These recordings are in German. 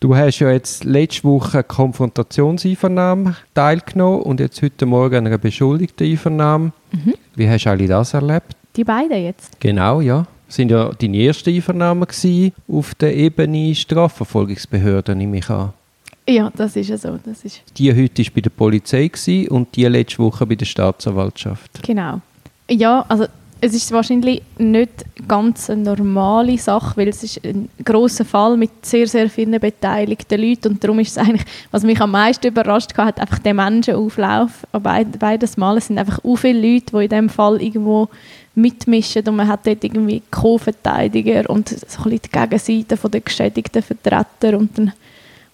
Du hast ja jetzt letzte Woche Konfrontationseinvernahme teilgenommen und jetzt heute Morgen an einer beschuldigten Einvernahme. Mhm. Wie hast du alle das erlebt? Die beiden jetzt? Genau, ja. Das sind ja deine ersten Einvernahmen auf der Ebene Strafverfolgungsbehörde, nehme ich an. Ja, das ist ja so. Das ist Die heute war bei der Polizei und die letzte Woche bei der Staatsanwaltschaft. genau. Ja, also es ist wahrscheinlich nicht ganz eine normale Sache, weil es ist ein großer Fall mit sehr, sehr vielen beteiligten Leuten und darum ist es eigentlich, was mich am meisten überrascht hat, einfach der Menschenauflauf beides Mal. Es sind einfach so viele Leute, die in diesem Fall irgendwo mitmischen und man hat dort irgendwie Co-Verteidiger und so ein bisschen die Gegenseite den geschädigten Vertreter und dann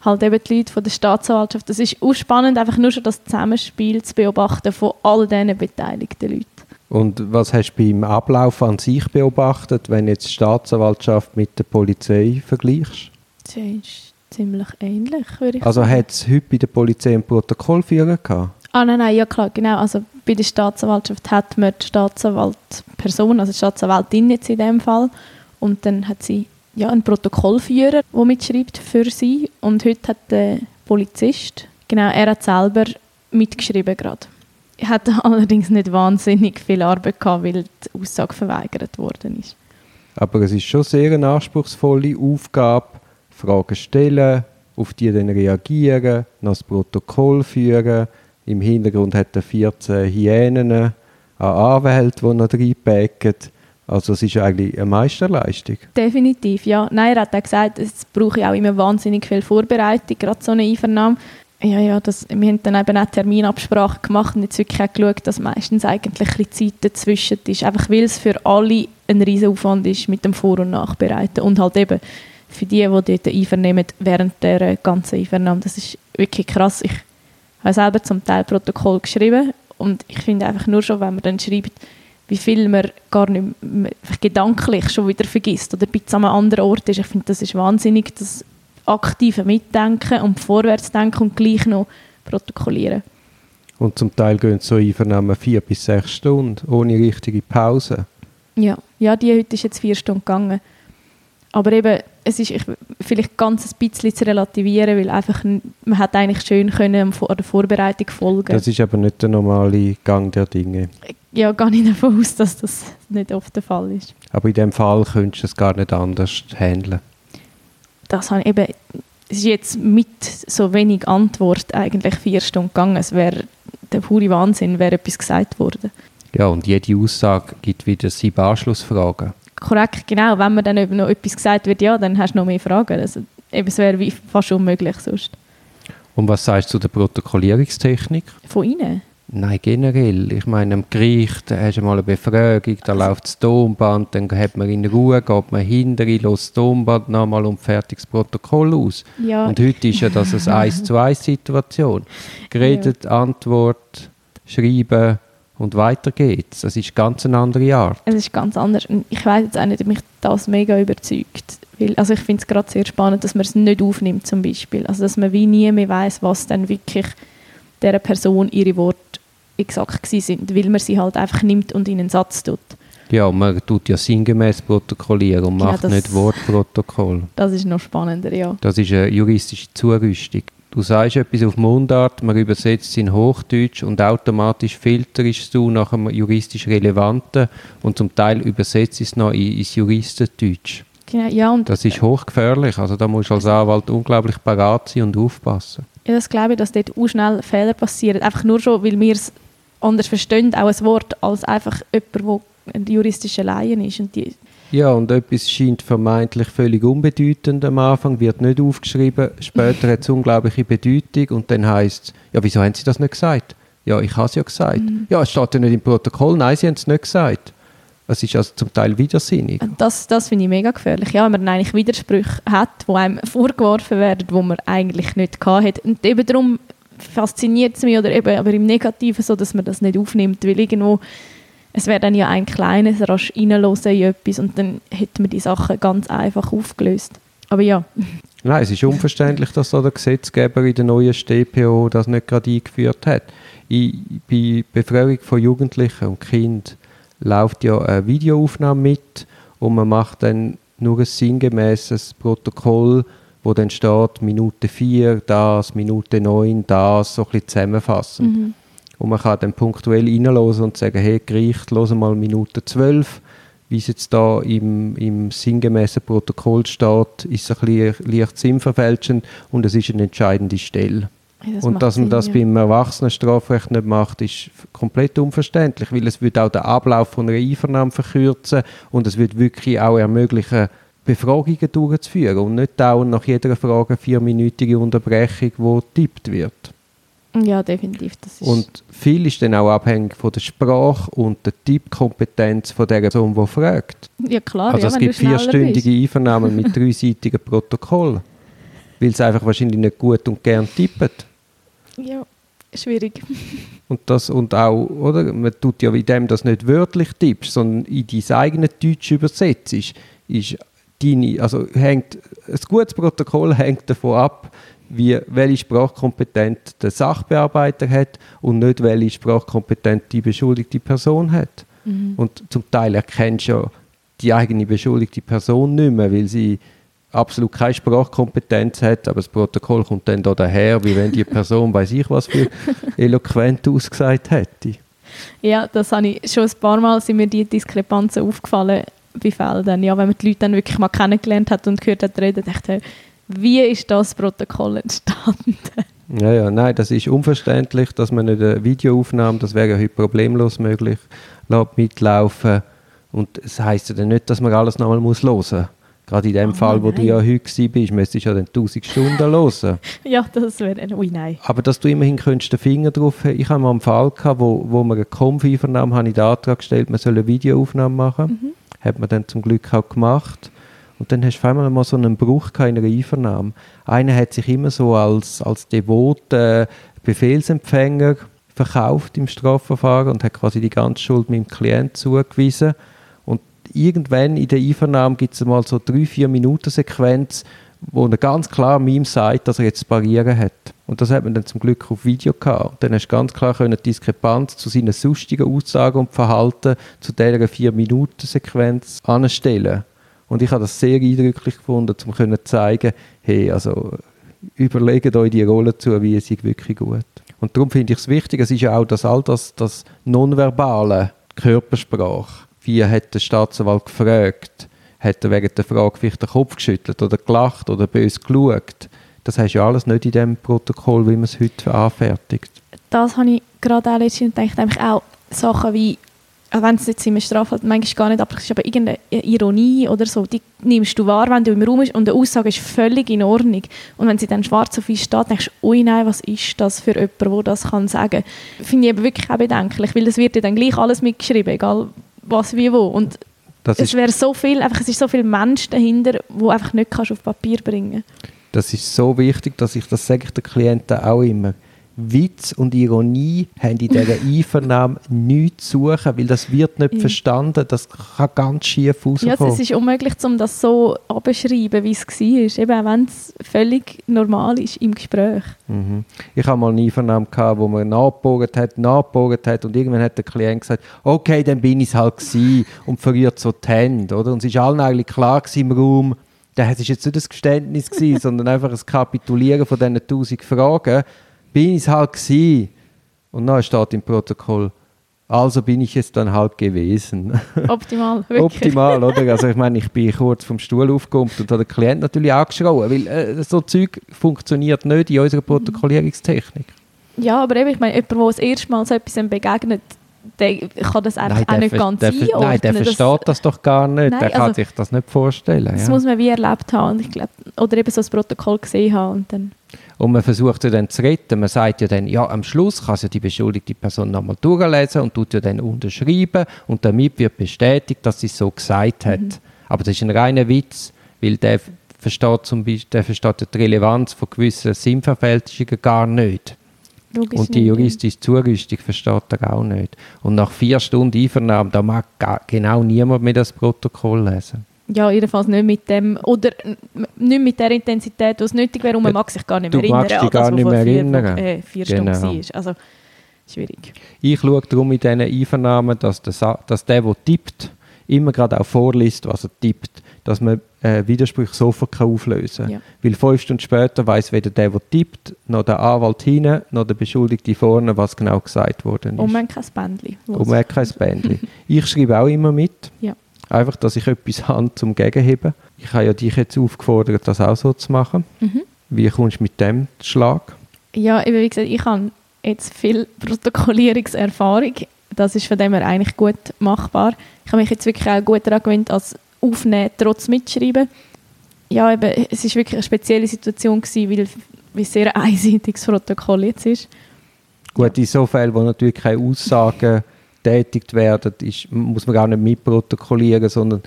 halt eben die Leute von der Staatsanwaltschaft. Das ist auch spannend, einfach nur schon das Zusammenspiel zu beobachten von all diesen beteiligten Leuten. Und was hast du beim Ablauf an sich beobachtet, wenn jetzt die Staatsanwaltschaft mit der Polizei vergleichst? Das ist ziemlich ähnlich, würde ich Also sagen. hat es heute bei der Polizei ein Protokollführer gehabt? Ah nein, nein, ja klar, genau. Also bei der Staatsanwaltschaft hat man die Staatsanwaltperson, also die Staatsanwältin jetzt in dem Fall, und dann hat sie ja einen Protokollführer, der mitschreibt für sie. Und heute hat der Polizist, genau, er hat selber mitgeschrieben gerade. Er hat allerdings nicht wahnsinnig viel Arbeit gehabt, weil die Aussage verweigert worden ist. Aber es ist schon sehr eine anspruchsvolle Aufgabe, Fragen stellen, auf die dann reagieren, noch das Protokoll führen. Im Hintergrund hat er 14 Hyänen an Anwälten, die noch reinpacken. Also es ist eigentlich eine Meisterleistung. Definitiv, ja. Nein, er hat auch gesagt, es brauche ja auch immer wahnsinnig viel Vorbereitung, gerade so eine Einvernahme. Ja, ja, das, wir haben dann eben auch Terminabsprache gemacht und jetzt wirklich auch geschaut, dass meistens eigentlich ein Zeit dazwischen ist. Einfach weil es für alle ein riesen Aufwand ist mit dem Vor- und Nachbereiten. Und halt eben für die, die dort einvernehmen während der ganzen Einvernahme. Das ist wirklich krass. Ich habe selber zum Teil Protokoll geschrieben und ich finde einfach nur schon, wenn man dann schreibt, wie viel man gar nicht mehr, gedanklich schon wieder vergisst oder bisschen an einem anderen Ort ist. Ich finde, das ist wahnsinnig, das aktive Mitdenken und Vorwärtsdenken und gleich noch protokollieren. Und zum Teil gehen so Einvernahmen vier bis sechs Stunden, ohne richtige Pause. Ja, ja die heute ist jetzt vier Stunden gegangen. Aber eben, es ist ich, vielleicht ganz ein bisschen zu relativieren, weil einfach, man hat eigentlich schön können Vor- der Vorbereitung folgen. Das ist aber nicht der normale Gang der Dinge. ja, gar nicht davon aus, dass das nicht oft der Fall ist. Aber in dem Fall könntest du es gar nicht anders handeln. Das habe ich eben, es ist jetzt mit so wenig Antwort eigentlich vier Stunden gegangen. Es wäre der pure Wahnsinn, wäre etwas gesagt worden. Ja, und jede Aussage gibt wieder sieben Anschlussfragen. Korrekt, genau. Wenn man dann eben noch etwas gesagt wird, ja, dann hast du noch mehr Fragen. Also, eben, es wäre fast unmöglich sonst. Und was sagst du zu der Protokollierungstechnik? Von Ihnen? Nein, generell. Ich meine, am Gericht da hast du mal eine Befragung, da läuft das Tonband, dann hat man in Ruhe, geht man hinter, lässt das Tonband nochmal und fertig das Protokoll aus. Ja, Und heute ist ja das eine 1 zu 1 Situation. Geredet, Antwort, schreiben und weiter geht's. Das ist ganz eine andere Art. es ist ganz anders. Ich weiß jetzt auch nicht, ob mich das mega überzeugt. Weil, also ich finde es gerade sehr spannend, dass man es nicht aufnimmt zum Beispiel. Also dass man wie nie mehr weiß, was dann wirklich dieser Person ihre Worte exakt sind, weil man sie halt einfach nimmt und in einen Satz tut. Ja, man tut ja sinngemäß protokollieren und Ja, macht das- nicht Wortprotokoll. Das ist noch spannender, ja. Das ist eine juristische Zurüstung. Du sagst etwas auf Mundart, man übersetzt es in Hochdeutsch und automatisch filterst du nach dem juristisch Relevanten und zum Teil übersetzt es noch in- ins Juristendeutsch. Genau, ja, und Das ist hochgefährlich. Also da musst du als Anwalt unglaublich parat sein und aufpassen. ja, das glaube ich, dass dort auch schnell Fehler passieren. Einfach nur schon, weil wir es anders verstehen, auch ein Wort, als einfach jemand, der ein juristischer Laien ist. Und die, Ja, und etwas scheint vermeintlich völlig unbedeutend am Anfang, wird nicht aufgeschrieben, später hat es unglaubliche Bedeutung und dann heißt es, ja, wieso haben Sie das nicht gesagt? Ja, ich habe es ja gesagt. Ja, es steht ja nicht im Protokoll, nein, Sie haben es nicht gesagt. Es ist also zum Teil widersinnig. das das finde ich mega gefährlich. Ja, wenn man eigentlich Widersprüche hat, die einem vorgeworfen werden, wo man eigentlich nicht hat. Und eben darum fasziniert es mich, oder eben, aber im Negativen so, dass man das nicht aufnimmt, weil irgendwo, es wäre dann ja ein kleines rasch reinhören in etwas und dann hätte man die Sachen ganz einfach aufgelöst. Aber ja, Nein, es ist unverständlich, dass da der Gesetzgeber in der neuen StPO das nicht gerade eingeführt hat. I, bei Befragung von Jugendlichen und Kindern läuft ja eine Videoaufnahme mit und man macht dann nur ein sinngemäßes Protokoll, wo dann steht, Minute 4 das, Minute 9 das, so ein bisschen zusammenfassen. Mhm. Und man kann dann punktuell reinhören und sagen, hey Gericht, hören mal Minute 12, wie es jetzt da im, im sinngemäßen Protokoll steht, ist es ein bisschen leicht sinnverfälschend und es ist eine entscheidende Stelle. Ja, und macht dass man Sinn, das ja. beim Erwachsenenstrafrecht nicht macht, ist komplett unverständlich, weil es würde auch den Ablauf von einer Einvernahme verkürzen und es würde wirklich auch ermöglichen, Befragungen durchzuführen und nicht dauernd nach jeder Frage eine vierminütige Unterbrechung, wo getippt wird. Ja, definitiv. Das ist Und viel ist dann auch abhängig von der Sprache und der Tippkompetenz von der Person, die fragt. ja klar, also ja, es gibt vierstündige Einvernahmen mit dreiseitigen Protokoll, weil es einfach wahrscheinlich nicht gut und gern tippen. bist. Ja, schwierig. Und, das, und auch, oder? Man tut ja in dem das nicht wörtlich tippst, sondern in dein eigenes Deutsch übersetzt, ist deine, also hängt, ein gutes Protokoll hängt davon ab, wie, welche Sprachkompetenz der Sachbearbeiter hat und nicht welche Sprachkompetenz die beschuldigte Person hat. Mhm. Und zum Teil erkennst du ja die eigene beschuldigte Person nicht mehr, weil sie absolut keine Sprachkompetenz hat, aber das Protokoll kommt dann da daher, wie wenn die Person weiß ich was für eloquent ausgesagt hätte. Ja, das habe ich schon ein paar Mal sind mir die Diskrepanzen aufgefallen bei Feldern. Ja, wenn man die Leute dann wirklich mal kennengelernt hat und gehört hat reden, dachte ich, wie ist das Protokoll entstanden? Ja, ja, nein, das ist unverständlich, dass man nicht eine Videoaufnahme, das wäre ja heute problemlos möglich, lässt mitlaufen. Und es heisst ja dann nicht, dass man alles nochmal muss hören muss. Gerade in dem Oh, Fall, wo du ja heute bist, müsstest du ja dann 1000 Stunden hören. ja, das wäre, ui nein. Aber dass du immerhin könntest den Finger drauf haben. Ich habe mal einen Fall gehabt, wo, wo wir eine Konf-Einvernahme habe ich den Antrag gestellt, man soll eine Videoaufnahme machen. Hat man dann zum Glück auch gemacht. Und dann hast du einmal mal so einen Bruch in einer Einvernahme. Einer hat sich immer so als, als devoter Befehlsempfänger verkauft im Strafverfahren und hat quasi die ganze Schuld meinem Klient zugewiesen. Und irgendwann in der Einvernahme gibt es mal so drei, vier Minuten Sequenz, wo er ganz klar ihm sagt, dass er jetzt parieren hat. Und das hat man dann zum Glück auf Video gehabt. Und dann hast du ganz klar können, die Diskrepanz zu seinen sonstigen Aussagen und Verhalten zu dieser vier Minuten Sequenz anstellen. Und ich habe das sehr eindrücklich gefunden, um zu zeigen, hey, also überlegt euch die Rolle zu, wie es wirklich gut. Und darum finde ich es wichtig, es ist ja auch das all das, das nonverbale Körpersprache. Wie hat der Staatsanwalt gefragt? Hat er wegen der Frage vielleicht den Kopf geschüttelt oder gelacht oder böse geschaut? Das hast du ja alles nicht in dem Protokoll, wie man es heute anfertigt. Das habe ich gerade auch letztens gedacht, eigentlich auch Sachen wie, auch wenn es jetzt in einem Straftat manchmal gar nicht aber ist, aber irgendeine Ironie oder so, die nimmst du wahr, wenn du im Raum bist und die Aussage ist völlig in Ordnung. Und wenn sie dann schwarz auf weiß steht, denkst du, ui nein, was ist das für jemand, der das kann sagen kann. Finde ich eben wirklich auch bedenklich, weil es wird ja dann gleich alles mitgeschrieben, egal was wie wo. Und Das es ist, wäre so viel, einfach, es ist so viel Mensch dahinter, wo einfach nicht kannst auf Papier bringen das ist so wichtig, dass ich das sage ich den Klienten auch immer. Witz und Ironie haben in dieser Einvernahme nichts zu suchen, weil das wird nicht Ja. verstanden. Das kann ganz schief Ja, rauskommen. es ist unmöglich, um das so abzuschreiben, wie es war. Eben auch wenn es völlig normal ist im Gespräch. Mhm. Ich habe mal eine Einvernahme gehabt, wo man nachgebohrt hat, nachgebohrt hat und irgendwann hat der Klient gesagt, okay, dann bin ich es halt gewesen und verliert so die Hände, oder? Und es ist allen eigentlich klar im Raum, das ist jetzt nicht ein Geständnis gewesen, sondern einfach ein Kapitulieren von diesen tausend Fragen. Bin ich es halt gewesen? Und dann steht im Protokoll, also bin ich es dann halt gewesen. Optimal, wirklich. Optimal, oder? Also ich meine, ich bin kurz vom Stuhl aufgekommen und habe den Klient natürlich angeschrien, weil äh, so Zeug funktioniert nicht in unserer Protokollierungstechnik. Ja, aber eben, ich meine, jemand, der das erste Mal so etwas begegnet, der kann das eigentlich auch nicht ganz der, einordnen. Nein, der Das- versteht das doch gar nicht. Nein, der kann also- sich das nicht vorstellen. Das Ja. muss man wie erlebt haben. Und ich glaub, oder eben so das Protokoll gesehen haben. Und dann, Und man versucht ja dann zu retten. Man sagt ja dann, ja, am Schluss kann ja die beschuldigte Person nochmal durchlesen und tut ja dann unterschreiben und damit wird bestätigt, dass sie es so gesagt hat. Mhm. Aber das ist ein reiner Witz, weil der versteht zum Beispiel, der versteht die Relevanz von gewissen Sinnverfälschungen gar nicht. Logisch Und die juristische Zurüstung versteht er auch nicht. Und nach vier Stunden Einvernahme, da mag genau niemand mehr das Protokoll lesen. Ja, jedenfalls nicht mit dem, oder nicht mit der Intensität, die es nötig wäre, und man mag sich gar nicht du mehr erinnern magst dich das, gar was nicht mehr vier, erinnern. Äh, vier Genau. Stunden war. Also, schwierig. Ich schaue darum in diesen Einvernahmen, dass der, dass der, der tippt, immer gerade auch vorliest, was er tippt, dass man äh, Widersprüche sofort kann auflösen kann. Ja. Weil fünf Stunden später weiß weder der, der tippt, noch der Anwalt hinten, noch der Beschuldigte vorne, was genau gesagt worden ist. Und man kein Bändchen. Und man kein Bändchen. ich schreibe auch immer mit. Ja. Einfach, dass ich etwas habe zum Gegenheben. Ich habe ja dich jetzt aufgefordert, das auch so zu machen. Mhm. Wie kommst du mit dem Schlag? Ja, wie gesagt, ich habe jetzt viel Protokollierungserfahrung. Das ist von dem her eigentlich gut machbar. Ich habe mich jetzt wirklich auch gut daran gewöhnt, als Aufnehmen trotz Mitschreiben. Ja, eben, es ist wirklich eine spezielle Situation gewesen, weil, weil sehr einseitiges Protokoll jetzt ist. Gut, in so Fällen, wo natürlich keine Aussagen tätigt werden, ist, muss man gar nicht mitprotokollieren, sondern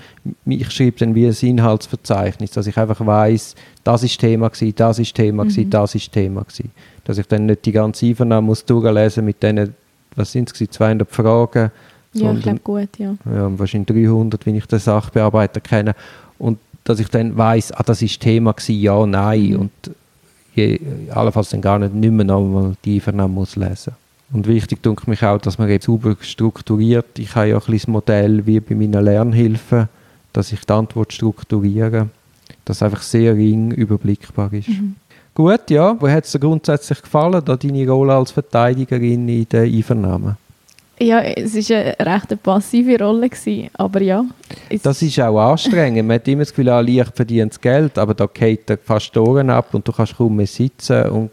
ich schreibe dann wie ein Inhaltsverzeichnis, dass ich einfach weiß, das ist Thema gewesen, das ist Thema gewesen, Mhm. das ist Thema gewesen. Dass ich dann nicht die ganze Einvernahme muss durchlesen mit diesen, was sind es, 200 Fragen, Ja, ich glaube gut, ja. ja, wahrscheinlich 300, wenn ich den Sachbearbeiter kenne. Und dass ich dann weiß, ah, das ist Thema gewesen, ja, nein. Mhm. Und je, allenfalls dann gar nicht, nicht mehr nochmal die Einvernahme muss lesen. Und wichtig denke mich auch, dass man jetzt strukturiert. Ich habe ja ein das Modell wie bei meinen Lernhilfen, dass ich die Antwort strukturiere, dass es einfach sehr ring überblickbar ist. Mhm. Gut, ja. Wo hat es dir grundsätzlich gefallen, da deine Rolle als Verteidigerin in der Einvernahme? Ja, es war eine recht passive Rolle, gewesen, aber ja. Das ist auch anstrengend. Man hat immer das Gefühl, ah, leicht verdientes Geld, aber da geht fast die Ohren ab und du kannst kaum mehr sitzen. Und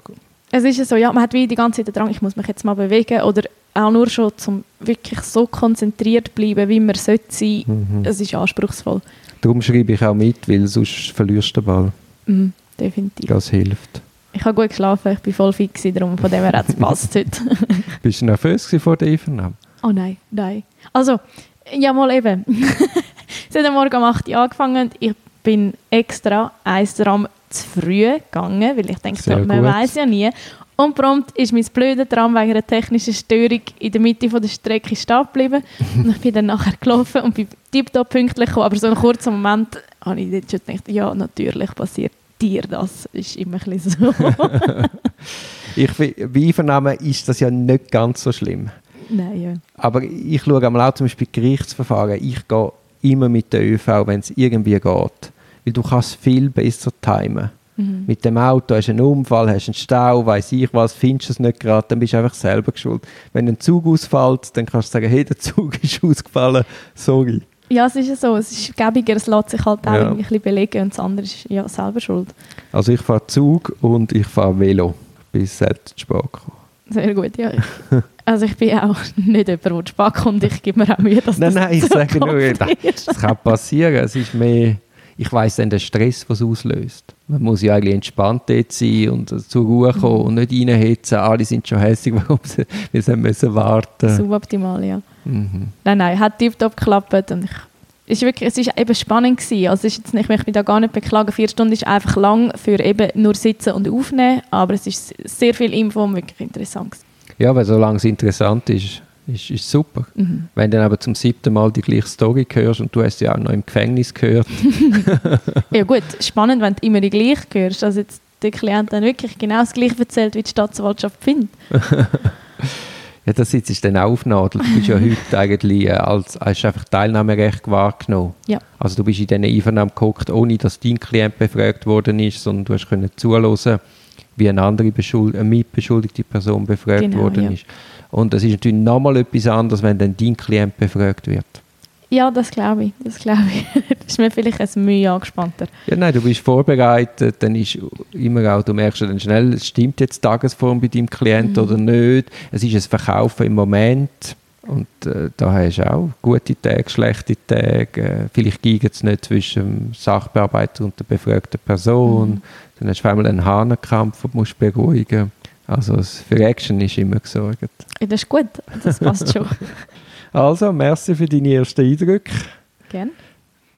es ist ja so, ja, man hat wie die ganze Zeit den Drang, ich muss mich jetzt mal bewegen oder auch nur schon zum wirklich so konzentriert bleiben, wie man sollte sein. mhm. Es ist anspruchsvoll. darum schreibe ich auch mit, weil sonst verlierst du den Ball. Mhm, definitiv. Das hilft. Ich habe gut geschlafen, ich bin voll fit gewesen, darum von dem her hat es gepasst heute. Bist du nervös vor der Einvernahme? Oh nein, nein. Also, ja mal eben. es hat am Morgen um 8 Uhr angefangen. Ich bin extra eins Tram zu früh gegangen, weil ich denke, man weiß ja nie. Und prompt ist mein blöder Tram wegen einer technischen Störung in der Mitte von der Strecke stehen geblieben. und ich bin dann nachher gelaufen und bin tiptop pünktlich gekommen. Aber so einen kurzen Moment habe ich dort schon gedacht, ja, natürlich passiert dir das. Ist immer ein bisschen so. Ich, bei Einvernahmen ist das ja nicht ganz so schlimm. nein, ja. Aber ich schaue einmal auch zum Beispiel Gerichtsverfahren. Ich gehe immer mit der ÖV, wenn es irgendwie geht. Weil du kannst viel besser timen. Mhm. Mit dem Auto hast du einen Unfall, hast einen Stau, weiß ich was, findest du es nicht gerade, dann bist du einfach selber schuld. Wenn ein Zug ausfällt, dann kannst du sagen, hey, der Zug ist ausgefallen, sorry. Ja, es ist ja so. Es ist gäbiger, es lässt sich halt auch Ja. ein bisschen belegen und das andere ist ja selber schuld. Also ich fahre Zug und ich fahre Velo. Ich bin selten zu spät gekommen. Sehr gut, ja. Also ich bin auch nicht jemand, der zu spät kommt. Ich gebe mir auch Mühe, dass Nein, das nein, ich so sage nur, das, das kann passieren. Es ist mehr, ich weiss dann den Stress, was es auslöst. Man muss ja eigentlich entspannt dort sein und zur Ruhe kommen und nicht reinhetzen. Alle sind schon hässlich, warum sie, weil sie müssen warten. Suboptimal, ja. Mhm. Nein, nein, hat tiptop geklappt und ich ist wirklich, es ist eben spannend gewesen. Also ist jetzt nicht, ich möchte mich da gar nicht beklagen. Vier Stunden ist einfach lang für eben nur sitzen und aufnehmen, aber es ist sehr viel Info und wirklich interessant. gewesen. Ja, weil solange es interessant ist, ist es super. Mhm. Wenn du dann aber zum siebten Mal die gleiche Story hörst und du hast sie auch noch im Gefängnis gehört, Ja gut, spannend, wenn du immer die gleiche hörst. Also jetzt der Klient dann wirklich genau das Gleiche erzählt, wie die Staatsanwaltschaft findet. ja, das sitzt dann auch auf Nadel. Du bist ja heute eigentlich äh, als, hast einfach Teilnahmerecht wahrgenommen. Ja. Also du bist in diesen Einvernahmen geguckt, ohne dass dein Klient befragt worden ist, sondern du hast können zuhören, wie eine andere Beschuld eine mitbeschuldigte Person befragt Genau, worden ja. ist. Und das ist natürlich nochmal etwas anderes, wenn dann dein Klient befragt wird. Ja, das glaube ich. Das glaube ich. das ist mir vielleicht ein Mühe angespannter. Ja, nein, du bist vorbereitet, dann ist immer auch, du merkst dann schnell, stimmt jetzt die Tagesform bei deinem Klient Mhm. oder nicht. Es ist ein Verkaufen im Moment und äh, da hast du auch gute Tage, schlechte Tage. Äh, vielleicht geht es nicht zwischen dem Sachbearbeiter und der befragten Person. Mhm. Dann hast du einmal einen Hahnenkampf, du musst beruhigen Also für Action ist immer gesorgt. Ja, das ist gut. Das passt schon. Also, merci für deine ersten Eindrücke. Gerne.